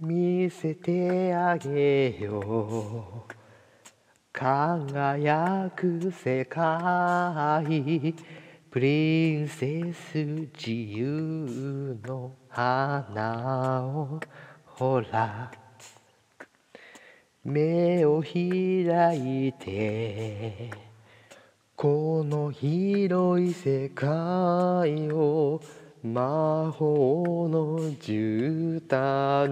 見せてあげよう。輝く世界。プリンセス自由の花を。ほら。目を開いて。この広い世界を。魔法の絨毯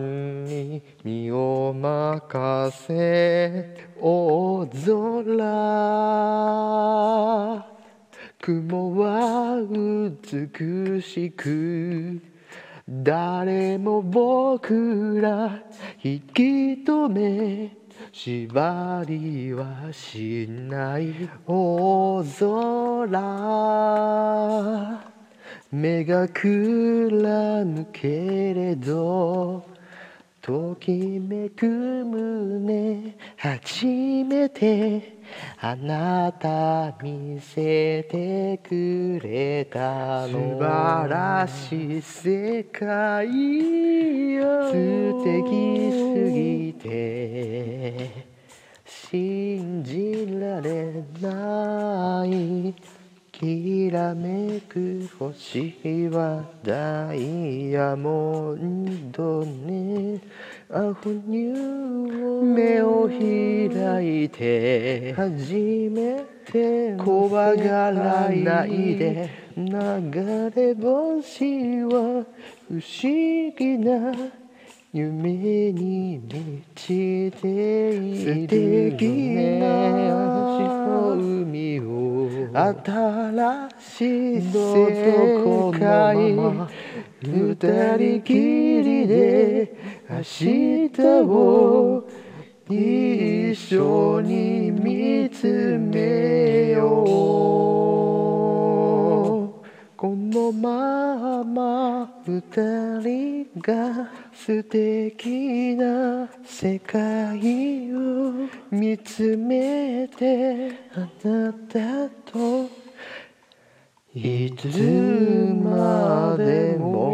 に身を任せ大空。雲は美しく誰も僕ら引き止め縛りはしない大空。目がくらむけれどときめく胸初めてあなた見せてくれたの。素晴らしい世界よ。素敵すぎて信じられないきらめく星はダイヤモンドね。アフニュー目を開いて初めて怖がらないで流れ星は不思議な夢に満ちている素敵な海を新しい世界二人きりで明日を一緒に見つめよう。二人が素敵な世界を見つめてあなたといつまでも